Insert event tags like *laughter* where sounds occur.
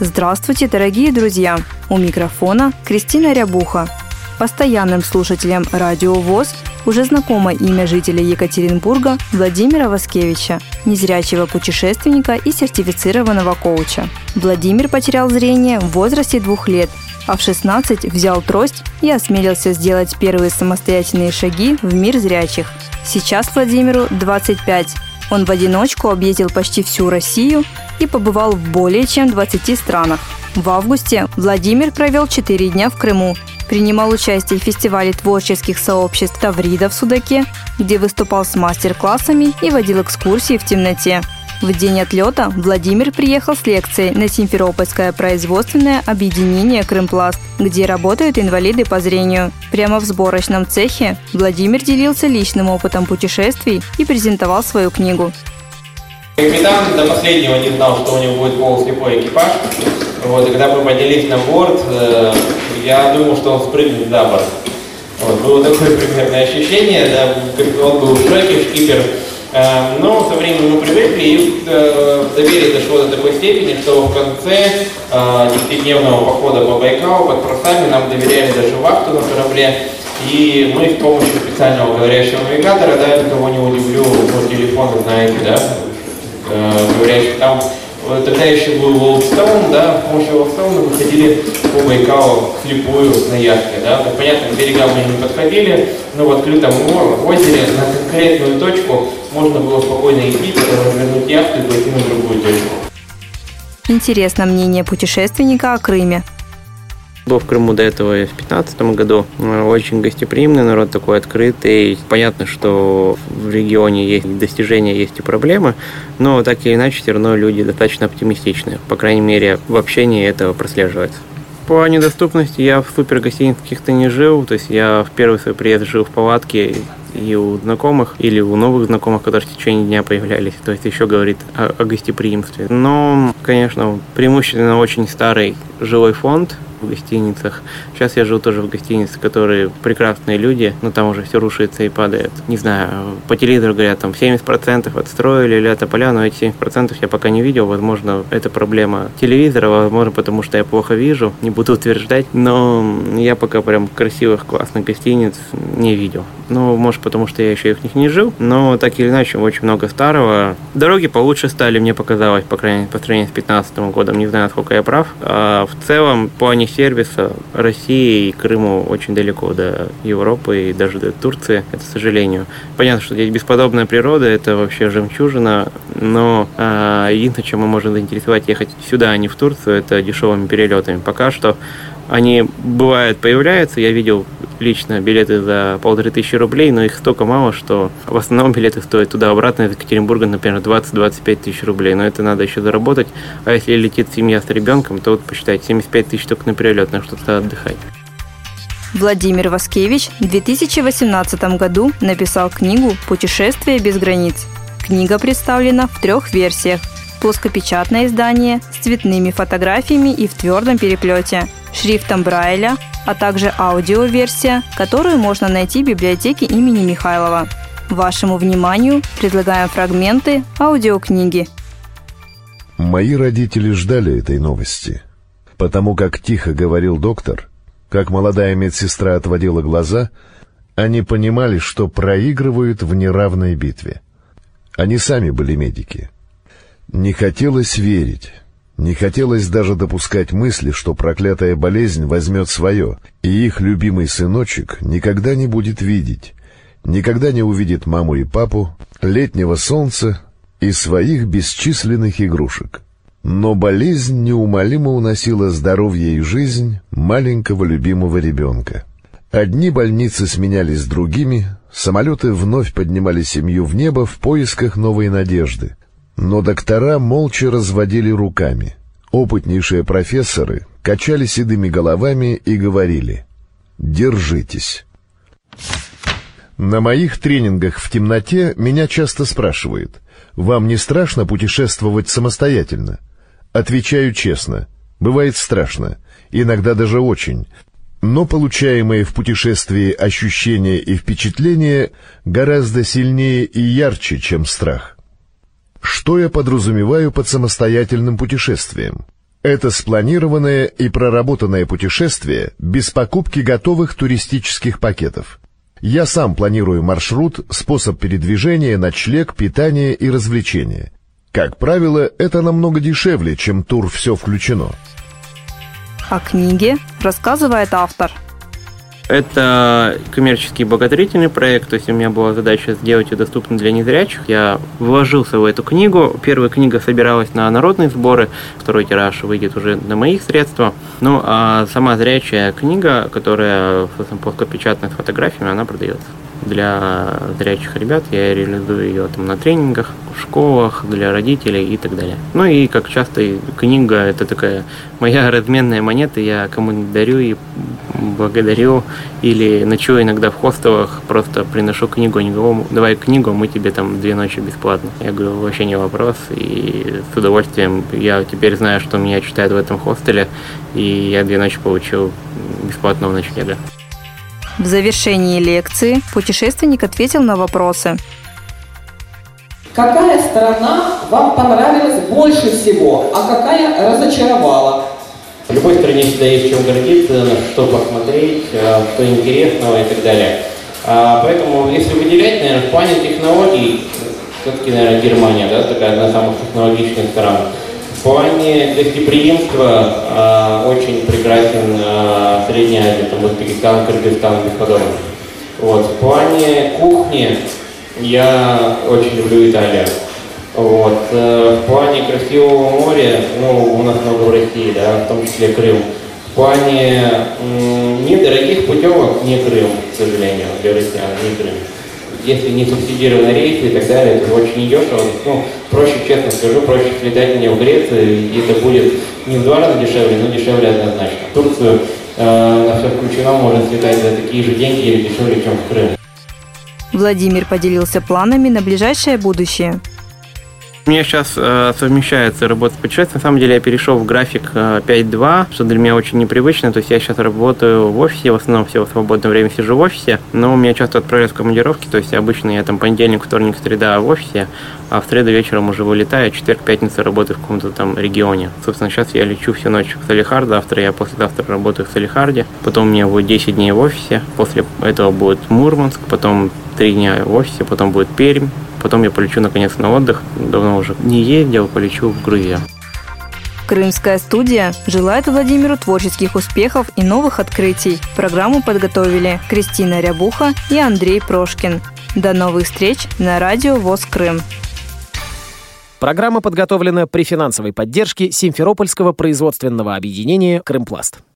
Здравствуйте, дорогие друзья! У микрофона Кристина Рябуха. Постоянным слушателям Радио ВОЗ уже знакомо имя жителя Екатеринбурга Владимира Васкевича, незрячего путешественника и сертифицированного коуча. Владимир потерял зрение в возрасте двух лет, а в 16 взял трость и осмелился сделать первые самостоятельные шаги в мир зрячих. Сейчас Владимиру 25. Он в одиночку объездил почти всю Россию и побывал в более чем 20 странах. В августе Владимир провел 4 дня в Крыму, принимал участие в фестивале творческих сообществ «Таврида» в Судаке, где выступал с мастер-классами и водил экскурсии в темноте. В день отлета Владимир приехал с лекцией на Симферопольское производственное объединение «Крымпласт», где работают инвалиды по зрению. Прямо в сборочном цехе Владимир делился личным опытом путешествий и презентовал свою книгу. Капитан до последнего не знал, что у него будет полуслепой экипаж. Вот, и когда мы поднялись на борт, э, я думал, что он спрыгнет за борт. Вот, было такое примерное ощущение, да, он был в шоке, шкипер. Э, но со временем мы привыкли, и э, доверие дошло до такой степени, что в конце э, десятидневного похода по Байкалу под парусами нам доверяли даже вахту на корабле. И мы с помощью специального говорящего навигатора, да, никого не удивлю, по телефону знаете, да, говорящий там Тогда еще был Волкстоун, да, с помощью Волкстоуна выходили по Байкалу слепую на яхте, да. Понятно, к берегам мы не подходили, но в открытом озере на конкретную точку можно было спокойно идти, потом развернуть яхту и пойти на другую точку. Интересно мнение путешественника о Крыме. Был в Крыму до этого в 2015 году. Очень гостеприимный народ, такой открытый. Понятно, что в регионе есть достижения, есть и проблемы, но так или иначе все равно люди достаточно оптимистичны. По крайней мере, в общении этого прослеживается. По недоступности я в супер гостиницах каких-то не жил, то есть я в первый свой приезд жил в палатке и у знакомых, или у новых знакомых, которые в течение дня появлялись. То есть еще говорит о, о гостеприимстве. Но, конечно, преимущественно очень старый жилой фонд, гостиницах. Сейчас я живу тоже в гостинице, которые прекрасные люди, но там уже все рушится и падает. Не знаю, по телевизору говорят, там 70% отстроили лето поля, но эти 70% я пока не видел. Возможно, это проблема телевизора, возможно, потому что я плохо вижу, не буду утверждать, но я пока прям красивых, классных гостиниц не видел. Ну, может, потому что я еще их них не жил, но так или иначе очень много старого. Дороги получше стали, мне показалось, по крайней мере, по сравнению с 2015 годом. Не знаю, сколько я прав. А в целом, по плане сервиса России и Крыму очень далеко до Европы и даже до Турции, это к сожалению. Понятно, что здесь бесподобная природа, это вообще жемчужина, но а, единственное, чем мы можем заинтересовать ехать сюда, а не в Турцию, это дешевыми перелетами. Пока что они бывают, появляются. Я видел лично билеты за полторы тысячи рублей, но их столько мало, что в основном билеты стоят туда-обратно из Екатеринбурга, например, 20-25 тысяч рублей. Но это надо еще заработать. А если летит семья с ребенком, то вот посчитайте, 75 тысяч только на перелет, на что-то отдыхать. Владимир Васкевич в 2018 году написал книгу «Путешествие без границ». Книга представлена в трех версиях. Плоскопечатное издание с цветными фотографиями и в твердом переплете – шрифтом Брайля, а также аудиоверсия, которую можно найти в библиотеке имени Михайлова. Вашему вниманию предлагаем фрагменты аудиокниги. Мои родители ждали этой новости, потому как тихо говорил доктор, как молодая медсестра отводила глаза, они понимали, что проигрывают в неравной битве. Они сами были медики. Не хотелось верить, не хотелось даже допускать мысли, что проклятая болезнь возьмет свое, и их любимый сыночек никогда не будет видеть, никогда не увидит маму и папу, летнего солнца и своих бесчисленных игрушек. Но болезнь неумолимо уносила здоровье и жизнь маленького любимого ребенка. Одни больницы сменялись другими, Самолеты вновь поднимали семью в небо в поисках новой надежды. Но доктора молча разводили руками. Опытнейшие профессоры качали седыми головами и говорили «Держитесь». На моих тренингах в темноте меня часто спрашивают, «Вам не страшно путешествовать самостоятельно?» Отвечаю честно, бывает страшно, иногда даже очень, но получаемые в путешествии ощущения и впечатления гораздо сильнее и ярче, чем страх. Что я подразумеваю под самостоятельным путешествием? Это спланированное и проработанное путешествие без покупки готовых туристических пакетов. Я сам планирую маршрут, способ передвижения, ночлег, питание и развлечения. Как правило, это намного дешевле, чем тур «Все включено». О книге рассказывает автор. Это коммерческий благотворительный проект, то есть у меня была задача сделать ее доступной для незрячих. Я вложился в эту книгу. Первая книга собиралась на народные сборы, второй тираж выйдет уже на моих средства. Ну, а сама зрячая книга, которая плоскопечатная с фотографиями, она продается для зрячих ребят. Я реализую ее там на тренингах, в школах, для родителей и так далее. Ну и как часто книга это такая моя *laughs* разменная монета, я кому-нибудь дарю и благодарю или ночую иногда в хостелах, просто приношу книгу, они говорят, давай книгу, мы тебе там две ночи бесплатно. Я говорю, вообще не вопрос, и с удовольствием я теперь знаю, что меня читают в этом хостеле, и я две ночи получил бесплатного ночлега. В завершении лекции путешественник ответил на вопросы. Какая страна вам понравилась больше всего, а какая разочаровала? В любой стране всегда есть чем гордиться, что посмотреть, э, что интересного и так далее. А, поэтому, если выделять, наверное, в плане технологий, все-таки, наверное, Германия, да, такая одна из самых технологичных стран. В плане гостеприимства э, очень прекрасен э, Средняя Азия, там Узбекистан, Кыргызстан, бесподобно. Вот. В плане кухни я очень люблю Италию. Вот. Э, в плане красивого моря, ну, у нас много в России, да, в том числе Крым. В плане недорогих путевок не Крым, к сожалению, для россиян, не Крым. Если не субсидированы рейсы и так далее, это очень недешево. Ну, проще, честно скажу, проще слетать мне в Грецию, и это будет не в два раза дешевле, но дешевле однозначно. В Турцию э, на все включено можно слетать за такие же деньги или дешевле, чем в Крым. Владимир поделился планами на ближайшее будущее. У меня сейчас э, совмещается работа с путешествием. На самом деле я перешел в график э, 5.2, что для меня очень непривычно. То есть я сейчас работаю в офисе, в основном все свободное время сижу в офисе, но у меня часто отправляют в командировки. То есть обычно я там понедельник, вторник, среда в офисе, а в среду вечером уже вылетаю, четверг, пятница работаю в каком-то там регионе. Собственно, сейчас я лечу всю ночь в Салихард, завтра я послезавтра работаю в Салихарде, потом у меня будет 10 дней в офисе, после этого будет Мурманск, потом 3 дня в офисе, потом будет Пермь, Потом я полечу наконец на отдых. Давно уже не ездил, полечу в Грузию. Крымская студия желает Владимиру творческих успехов и новых открытий. Программу подготовили Кристина Рябуха и Андрей Прошкин. До новых встреч на радио ВОЗ Крым. Программа подготовлена при финансовой поддержке Симферопольского производственного объединения «Крымпласт».